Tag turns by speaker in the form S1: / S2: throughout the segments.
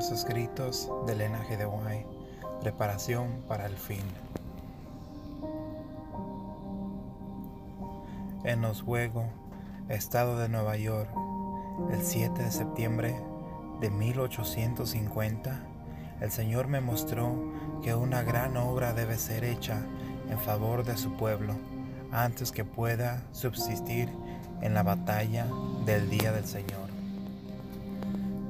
S1: Primeros escritos del linaje de White. Preparación para el fin. En Oswego, estado de Nueva York, el 7 de septiembre de 1850, el Señor me mostró que una gran obra debe ser hecha en favor de su pueblo antes que pueda subsistir en la batalla del día del Señor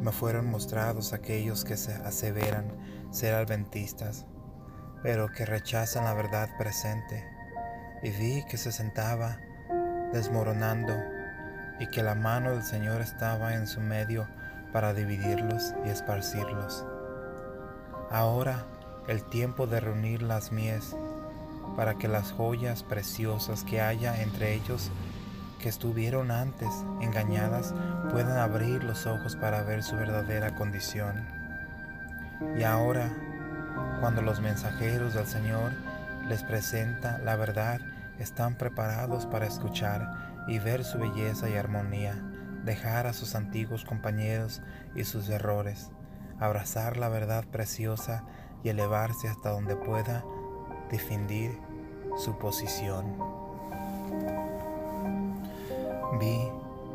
S1: me fueron mostrados aquellos que se aseveran ser adventistas, pero que rechazan la verdad presente, y vi que se sentaba desmoronando y que la mano del Señor estaba en su medio para dividirlos y esparcirlos. Ahora el tiempo de reunir las mies para que las joyas preciosas que haya entre ellos que estuvieron antes engañadas puedan abrir los ojos para ver su verdadera condición. Y ahora, cuando los mensajeros del Señor les presenta la verdad, están preparados para escuchar y ver su belleza y armonía, dejar a sus antiguos compañeros y sus errores, abrazar la verdad preciosa y elevarse hasta donde pueda defender su posición. Vi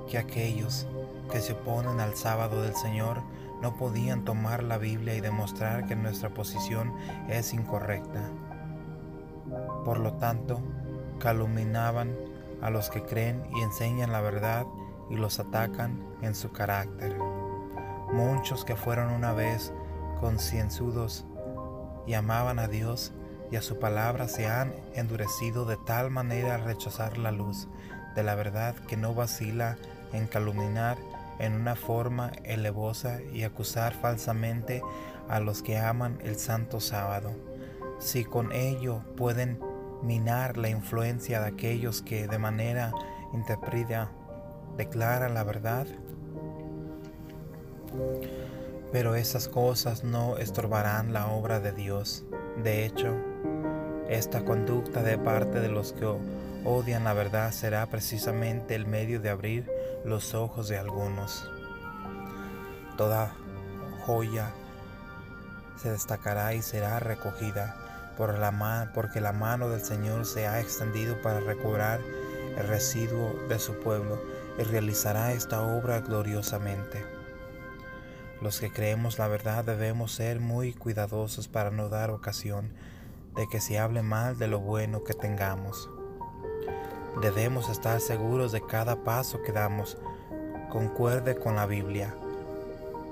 S1: que aquellos que se oponen al sábado del Señor no podían tomar la Biblia y demostrar que nuestra posición es incorrecta. Por lo tanto, calumniaban a los que creen y enseñan la verdad y los atacan en su carácter. Muchos que fueron una vez concienzudos y amaban a Dios y a su palabra se han endurecido de tal manera al rechazar la luz de la verdad que no vacila en calumniar en una forma elevosa y acusar falsamente a los que aman el santo sábado. Si con ello pueden minar la influencia de aquellos que de manera interpreta declaran la verdad, pero esas cosas no estorbarán la obra de Dios. De hecho, esta conducta de parte de los que odian la verdad será precisamente el medio de abrir los ojos de algunos. Toda joya se destacará y será recogida por la porque la mano del Señor se ha extendido para recobrar el residuo de su pueblo y realizará esta obra gloriosamente. Los que creemos la verdad debemos ser muy cuidadosos para no dar ocasión de que se hable mal de lo bueno que tengamos. Debemos estar seguros de cada paso que damos concuerde con la Biblia,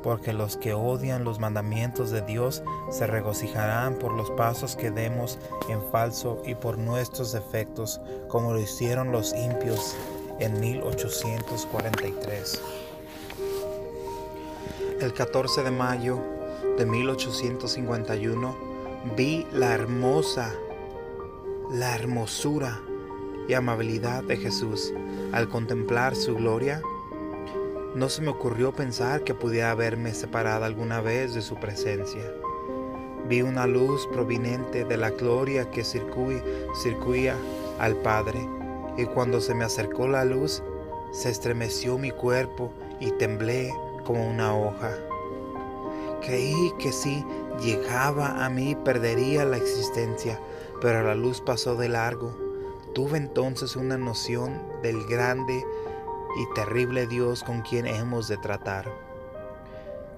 S1: porque los que odian los mandamientos de Dios se regocijarán por los pasos que demos en falso y por nuestros defectos, como lo hicieron los impios en 1843. El 14 de mayo de 1851 vi la hermosa, la hermosura y amabilidad de Jesús. Al contemplar su gloria, no se me ocurrió pensar que pudiera haberme separado alguna vez de su presencia. Vi una luz proveniente de la gloria que circuía al Padre, y cuando se me acercó la luz, se estremeció mi cuerpo y temblé como una hoja. Creí que si llegaba a mí perdería la existencia, pero la luz pasó de largo Tuve entonces una noción del grande y terrible Dios con quien hemos de tratar.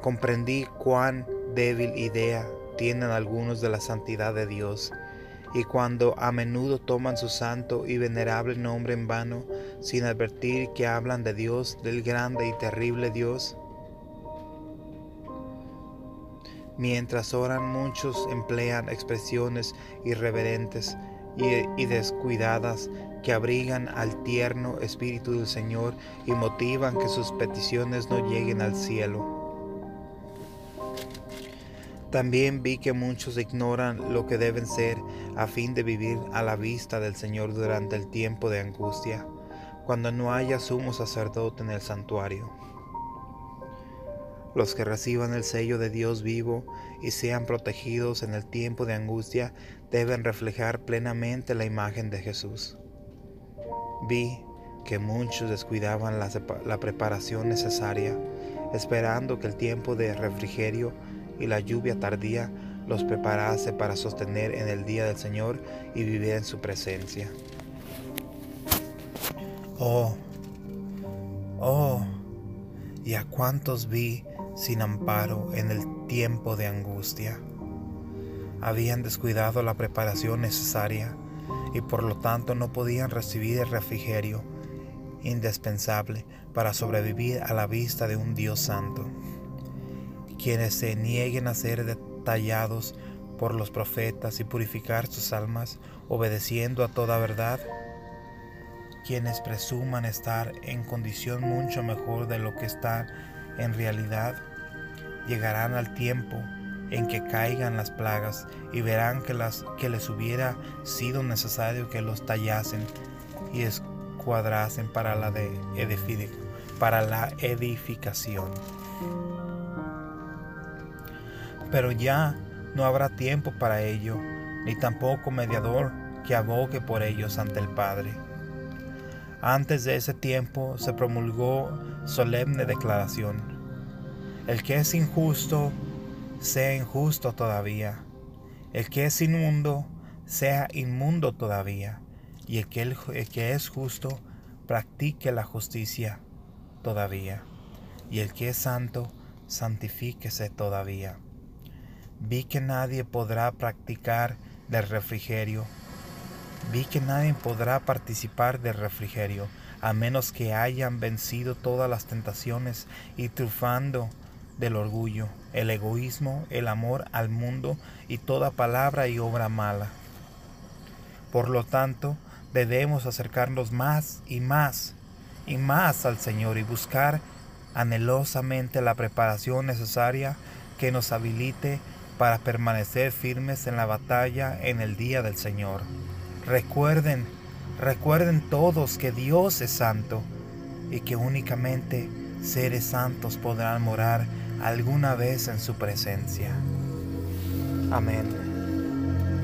S1: Comprendí cuán débil idea tienen algunos de la santidad de Dios y cuando a menudo toman su santo y venerable nombre en vano sin advertir que hablan de Dios, del grande y terrible Dios. Mientras oran muchos emplean expresiones irreverentes y, descuidadas que abrigan al tierno Espíritu del Señor y motivan que sus peticiones no lleguen al cielo. También vi que muchos ignoran lo que deben ser a fin de vivir a la vista del Señor durante el tiempo de angustia, cuando no haya sumo sacerdote en el santuario. Los que reciban el sello de Dios vivo y sean protegidos en el tiempo de angustia deben reflejar plenamente la imagen de Jesús. Vi que muchos descuidaban la, preparación necesaria, esperando que el tiempo de refrigerio y la lluvia tardía los preparase para sostener en el día del Señor y vivir en su presencia. Oh, oh, y a cuántos vi sin amparo en el tiempo de angustia. Habían descuidado la preparación necesaria y por lo tanto no podían recibir el refrigerio indispensable para sobrevivir a la vista de un Dios santo. Quienes se nieguen a ser detallados por los profetas y purificar sus almas obedeciendo a toda verdad, quienes presuman estar en condición mucho mejor de lo que están en realidad, llegarán al tiempo en que caigan las plagas y verán que, las, que les hubiera sido necesario que los tallasen y escuadrasen para la, de para la edificación. Pero ya no habrá tiempo para ello, ni tampoco mediador que abogue por ellos ante el Padre. Antes de ese tiempo se promulgó solemne declaración. El que es injusto, sea injusto todavía. El que es inmundo, sea inmundo todavía. Y el que, el que es justo, practique la justicia todavía. Y el que es santo, santifíquese todavía. Vi que nadie podrá practicar del refrigerio. Vi que nadie podrá participar del refrigerio, a menos que hayan vencido todas las tentaciones y triunfando del orgullo, el egoísmo, el amor al mundo y toda palabra y obra mala. Por lo tanto, debemos acercarnos más y más y más al Señor y buscar anhelosamente la preparación necesaria que nos habilite para permanecer firmes en la batalla en el día del Señor. Recuerden, recuerden todos que Dios es santo y que únicamente seres santos podrán morar alguna vez en su presencia. Amén.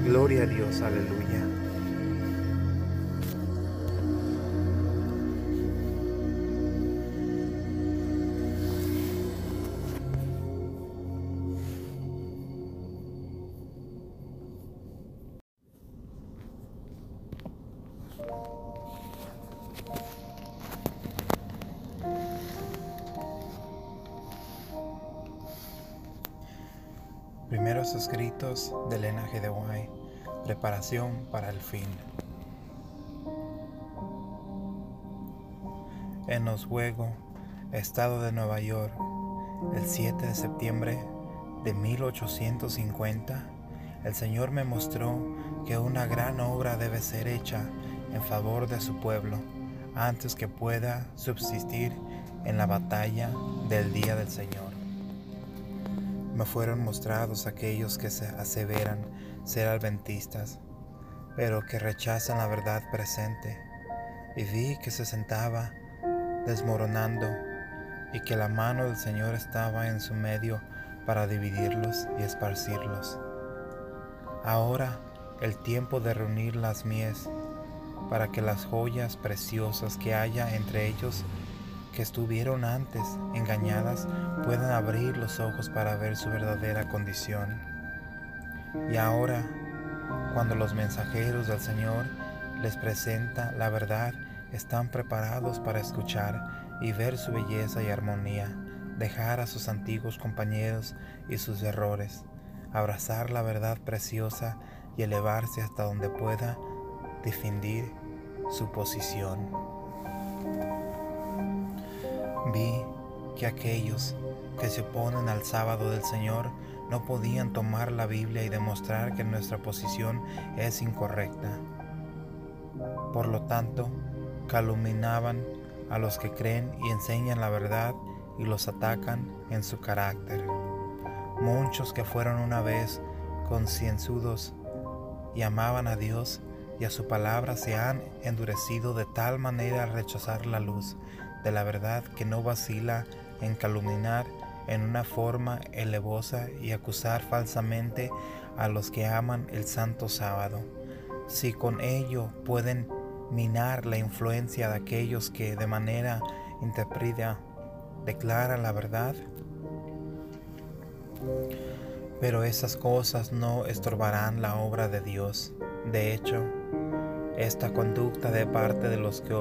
S1: Gloria a Dios, aleluya. Primeros escritos del linaje de Guay. Preparación para el fin. En Oswego, estado de Nueva York, el 7 de septiembre de 1850, el Señor me mostró que una gran obra debe ser hecha en favor de su pueblo antes que pueda subsistir en la batalla del día del Señor me fueron mostrados aquellos que se aseveran ser adventistas, pero que rechazan la verdad presente, y vi que se sentaba desmoronando y que la mano del Señor estaba en su medio para dividirlos y esparcirlos. Ahora el tiempo de reunir las mies para que las joyas preciosas que haya entre ellos que estuvieron antes engañadas puedan abrir los ojos para ver su verdadera condición. Y ahora, cuando los mensajeros del Señor les presenta la verdad, están preparados para escuchar y ver su belleza y armonía, dejar a sus antiguos compañeros y sus errores, abrazar la verdad preciosa y elevarse hasta donde pueda defender su posición. Vi que aquellos que se oponen al sábado del Señor no podían tomar la Biblia y demostrar que nuestra posición es incorrecta. Por lo tanto, calumniaban a los que creen y enseñan la verdad y los atacan en su carácter. Muchos que fueron una vez concienzudos y amaban a Dios y a su palabra se han endurecido de tal manera al rechazar la luz de la verdad que no vacila en calumniar en una forma elevosa y acusar falsamente a los que aman el santo sábado. Si con ello pueden minar la influencia de aquellos que de manera interpreta declaran la verdad, Pero esas cosas no estorbarán la obra de Dios. De hecho, esta conducta de parte de los que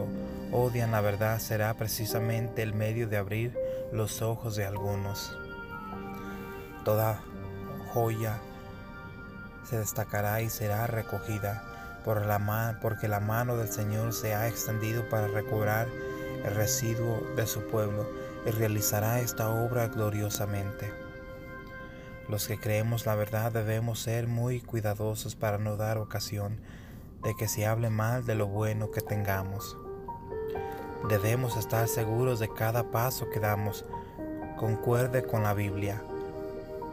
S1: odian la verdad será precisamente el medio de abrir los ojos de algunos. Toda joya se destacará y será recogida por la porque la mano del Señor se ha extendido para recobrar el residuo de su pueblo y realizará esta obra gloriosamente. Los que creemos la verdad debemos ser muy cuidadosos para no dar ocasión de que se hable mal de lo bueno que tengamos. Debemos estar seguros de cada paso que damos concuerde con la Biblia,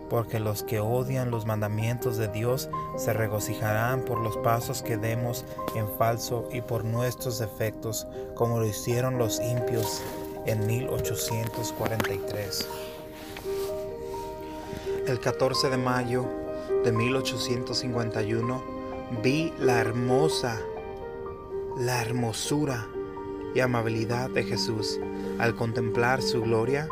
S1: porque los que odian los mandamientos de Dios se regocijarán por los pasos que demos en falso y por nuestros defectos, como lo hicieron los impios en 1843. El 14 de mayo de 1851 vi la hermosa, la hermosura amabilidad de Jesús. Al contemplar su gloria,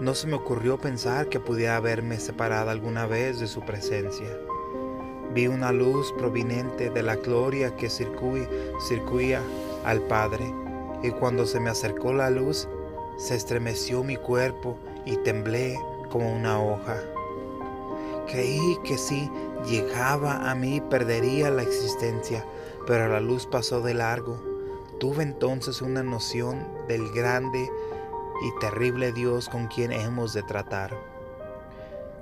S1: no se me ocurrió pensar que pudiera haberme separado alguna vez de su presencia. Vi una luz proveniente de la gloria que circuía al Padre, y cuando se me acercó la luz, se estremeció mi cuerpo y temblé como una hoja. Creí que si llegaba a mí perdería la existencia, pero la luz pasó de largo. Tuve entonces una noción del grande y terrible Dios con quien hemos de tratar.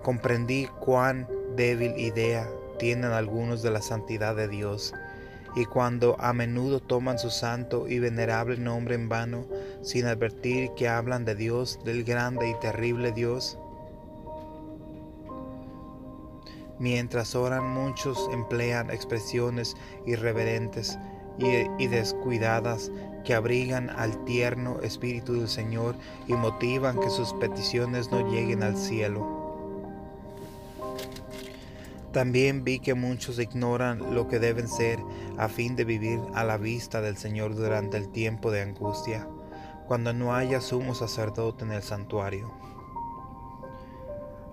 S1: Comprendí cuán débil idea tienen algunos de la santidad de Dios, y cuando a menudo toman su santo y venerable nombre en vano, sin advertir que hablan de Dios, del grande y terrible Dios, Mientras oran muchos emplean expresiones irreverentes y, descuidadas que abrigan al tierno Espíritu del Señor y motivan que sus peticiones no lleguen al cielo. También vi que muchos ignoran lo que deben ser a fin de vivir a la vista del Señor durante el tiempo de angustia, cuando no haya sumo sacerdote en el santuario.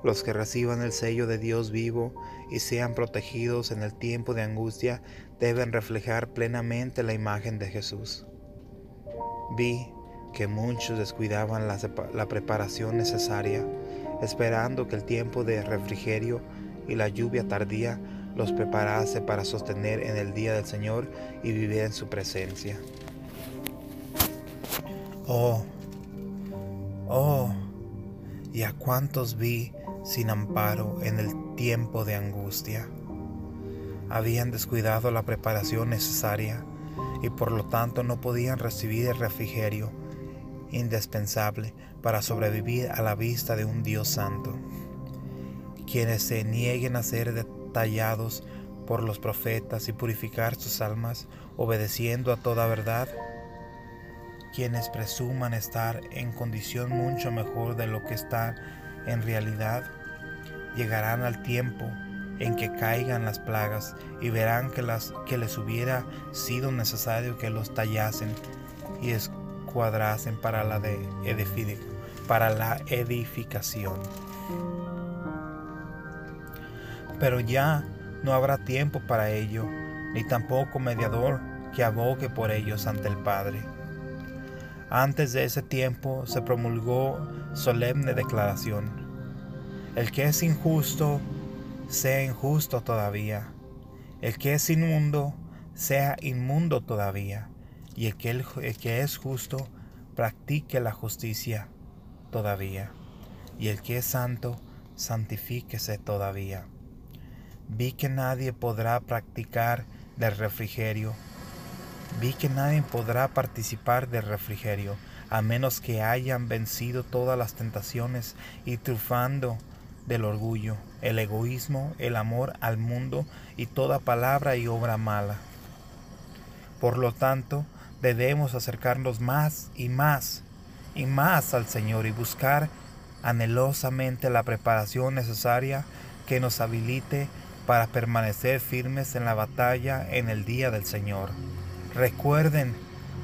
S1: Los que reciban el sello de Dios vivo y sean protegidos en el tiempo de angustia deben reflejar plenamente la imagen de Jesús. Vi que muchos descuidaban la, preparación necesaria, esperando que el tiempo de refrigerio y la lluvia tardía los preparase para sostener en el día del Señor y vivir en su presencia. Oh, oh, y a cuántos vi sin amparo en el tiempo de angustia. Habían descuidado la preparación necesaria y por lo tanto no podían recibir el refrigerio indispensable para sobrevivir a la vista de un Dios santo. Quienes se nieguen a ser detallados por los profetas y purificar sus almas obedeciendo a toda verdad, quienes presuman estar en condición mucho mejor de lo que están en realidad llegarán al tiempo en que caigan las plagas y verán que, las, que les hubiera sido necesario que los tallasen y escuadrasen para la, de para la edificación. Pero ya no habrá tiempo para ello, ni tampoco mediador que abogue por ellos ante el Padre. Antes de ese tiempo se promulgó solemne declaración. El que es injusto, sea injusto todavía. El que es inmundo, sea inmundo todavía. Y el que, el que es justo, practique la justicia todavía. Y el que es santo, santifíquese todavía. Vi que nadie podrá practicar del refrigerio Vi que nadie podrá participar del refrigerio a menos que hayan vencido todas las tentaciones y triunfando del orgullo, el egoísmo, el amor al mundo y toda palabra y obra mala. Por lo tanto, debemos acercarnos más y más y más al Señor y buscar anhelosamente la preparación necesaria que nos habilite para permanecer firmes en la batalla en el día del Señor. Recuerden,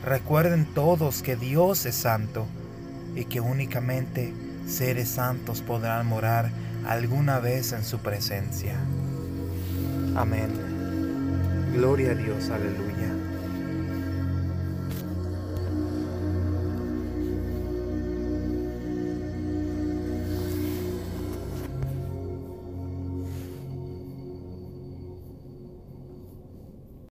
S1: recuerden todos que Dios es santo y que únicamente seres santos podrán morar alguna vez en su presencia. Amén. Gloria a Dios, aleluya.